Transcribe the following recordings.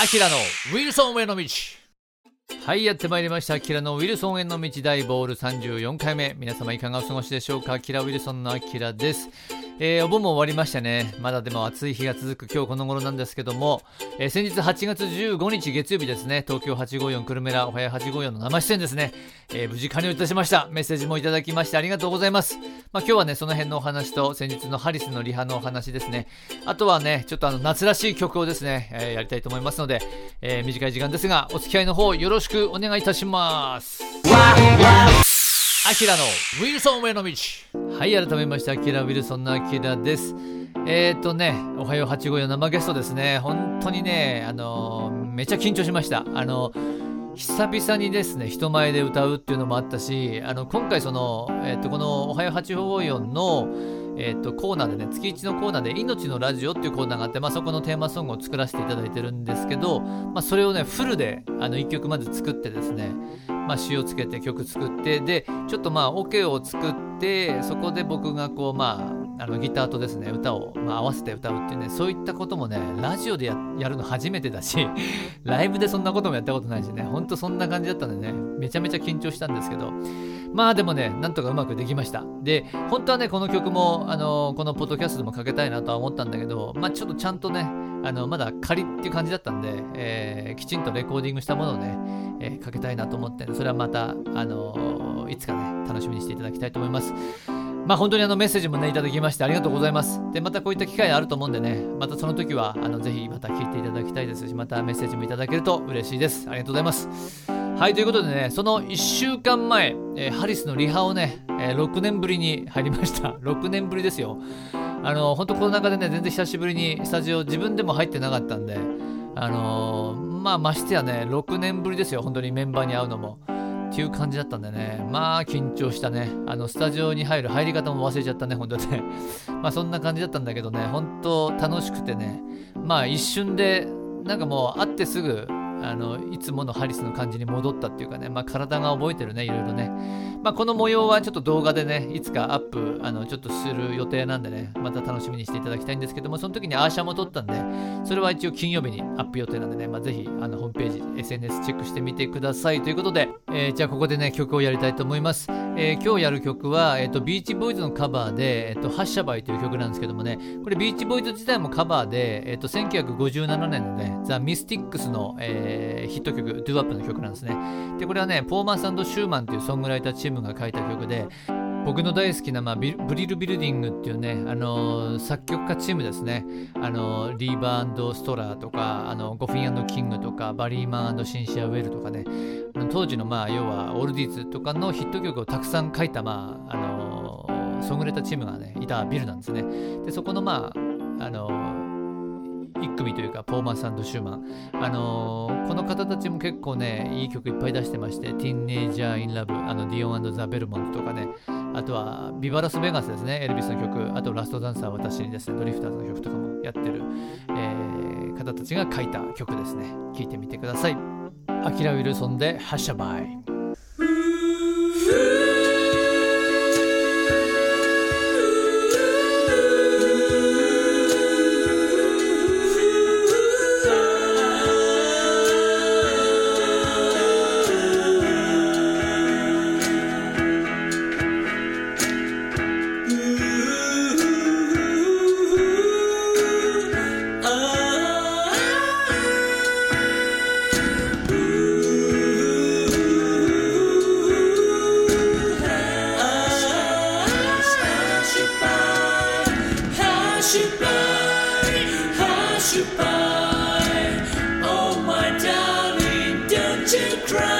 アキラのウィルソンへの道。はいやってまいりました。アキラのウィルソンへの道大ボール34回目。皆様いかがお過ごしでしょうか？アキラウィルソンのアキラです。えー、お盆も終わりましたね。まだでも暑い日が続く今日この頃なんですけども、えー、先日8月15日月曜日ですね、東京854久留米らおはや854の生出演ですね、えー、無事完了いたしました。メッセージもいただきましてありがとうございます。まあ、今日はね、その辺のお話と先日のハリスのリハのお話ですね。あとはね、ちょっとあの夏らしい曲をですね、えやりたいと思いますので、え短い時間ですが、お付き合いの方よろしくお願いいたします。アキラのウィルソンへの道。はい、改めまして、アキラウィルソンのアキラです。えっ、ー、とね、おはよう854生ゲストですね。本当にね、あの、めっちゃ緊張しました。あの、久々にですね、人前で歌うっていうのもあったし、あの、今回その、えっ、と、このおはよう854の、えーと、コーナーでね月1のコーナーで「命のラジオ」っていうコーナーがあって、まあ、そこのテーマソングを作らせていただいてるんですけど、まあ、それをねフルであの1曲まで作ってですね、まあ、詞をつけて曲作ってでちょっとまあオ、ケを作ってそこで僕がこうまああのギターとですね歌を、まあ、合わせて歌うっていうねそういったこともねラジオでやるの初めてだし ライブでそんなこともやったことないしねほんとそんな感じだったんでねめちゃめちゃ緊張したんですけどまあでもねなんとかうまくできましたで本当はねこの曲もあのこのポッドキャストでもかけたいなとは思ったんだけどまあちょっとちゃんとねあのまだ仮っていう感じだったんで、えー、きちんとレコーディングしたものをね、えー、かけたいなと思って、それはまた、あのー、いつかね楽しみにしていただきたいと思います。まあ本当にあのメッセージもね、いただきましてありがとうございます。で、またこういった機会あると思うんでね、またその時は、あの、ぜひまた聞いていただきたいですし、またメッセージもいただけると嬉しいです。ありがとうございます。はい、ということでね、その1週間前、えー、ハリスのリハをね、えー、6年ぶりに入りました。6年ぶりですよ。あの、本当コロナ禍でね、全然久しぶりにスタジオ自分でも入ってなかったんで、あのー、まあましてやね、6年ぶりですよ、本当にメンバーに会うのも。っていう感じだったんでね、まあ緊張したね。あの、スタジオに入る入り方も忘れちゃったね、本当ね。まあそんな感じだったんだけどね、本当楽しくてね、まあ一瞬で、なんかもう会ってすぐ、あのいつものハリスの感じに戻ったっていうかね、まあ、体が覚えてるね、いろいろね。まあ、この模様はちょっと動画でね、いつかアップ、あのちょっとする予定なんでね、また楽しみにしていただきたいんですけども、その時にアーシャも撮ったんで、それは一応金曜日にアップ予定なんでね、まあ、ぜひあのホームページ、SNS チェックしてみてください。ということで、えー、じゃあここでね、曲をやりたいと思います。えー、今日やる曲は、えーと、ビーチボーイズのカバーで、えーと、ハッシャバイという曲なんですけどもね、これビーチボーイズ自体もカバーで、えーと、1957年のね、ザ・ミスティックスの、えー、ヒット曲、ドゥワップの曲なんですね。で、これはね、ポーマス・アンド・シューマンというソングライターチームが書いた曲で、僕の大好きな、まあ、ブリル・ビルディングっていうね、あのー、作曲家チームですね、あのー、リーバーストラーとか、あのゴフィンキングとか、バリーマンシンシア・ウェルとかね、当時の、まあ、要はオールディーズとかのヒット曲をたくさん書いた、まああのー、ソングライタチームがね、いたビルなんですね。で、そこの、まあ、あの1組というか、ポーマン・サンド・シューマン。あのー、この方たちも結構ね、いい曲いっぱい出してまして、ティンネージャー・イン・ラブ、あの、ディオンザ・ベルモントとかね、あとは、ビバラス・ベガスですね、エルビスの曲、あと、ラスト・ダンサー、私にですね、ドリフターズの曲とかもやってる、えー、方たちが書いた曲ですね。聴いてみてください。アキラ・ウィルソンで、ハッシャバイ。to cry.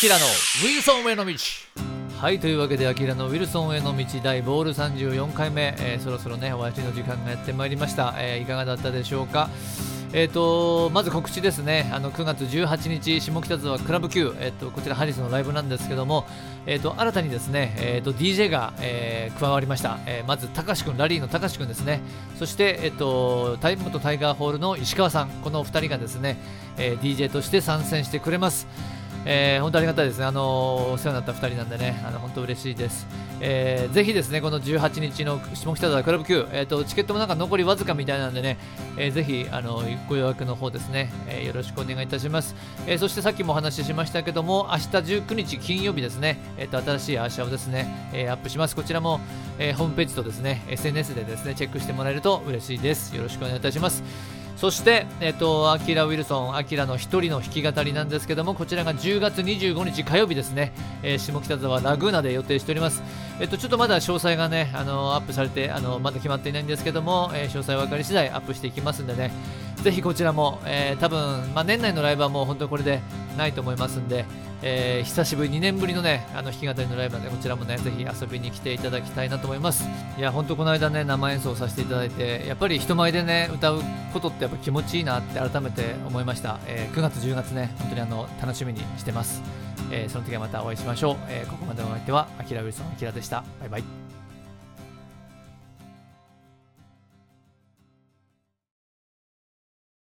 キラのウィルソンへの道。はいというわけでアキラのウィルソンへの道大ボール34回目、えーそろそろねお休みの時間がやってまいりました、えーいかがだったでしょうか？えー、とまず告知ですね。あの9月18日下北沢クラブ Q、えー、とこちらハリスのライブなんですけども、えー、と新たにですね、えー、と DJ が、えー加わりました、えーまず高橋君ラリーの高橋君ですね。そして、えー、とタイムとタイガーホールの石川さん。この2人がですね、えー DJ として参戦してくれます。えー本当ありがたいですね、あのお世話になった2人なんでね、あの本当嬉しいです、えーぜひですね、この18日の下北沢クラブ Q、えーとチケットもなんか残りわずかみたいなんでね、えーぜひあのご予約の方ですね、えーよろしくお願いいたします、えそしてさっきもお話ししましたけども、明日19日金曜日ですね、えーと新しいアーシャをですね、えアップします、こちらも、えホームページとですね SNS でですねチェックしてもらえると嬉しいです、よろしくお願いいたします。そして、えっと、アキラ・ウィルソン、アキラの一人の弾き語りなんですけども、こちらが10月25日火曜日ですね、えー下北沢ラグーナで予定しております。えっと、ちょっとまだ詳細がね、あのアップされて、あのまだ決まっていないんですけども、えー詳細分かり次第アップしていきますんでね、ぜひこちらも、えー多分、まあ、年内のライブはもう本当にこれでないと思いますんで、えー久しぶり、2年ぶりのね、あの弾き語りのライブなんで、こちらもね、ぜひ遊びに来ていただきたいなと思います。いや、ほんとこの間ね、生演奏させていただいて、やっぱり人前でね、歌うことってやっぱ気持ちいいなって改めて思いました。えー9月、10月ね、本当にあの楽しみにしてます。えーその時はまたお会いしましょう。えーここまでのお相手は、あきらウィルソン、あきらでした。バイバイ。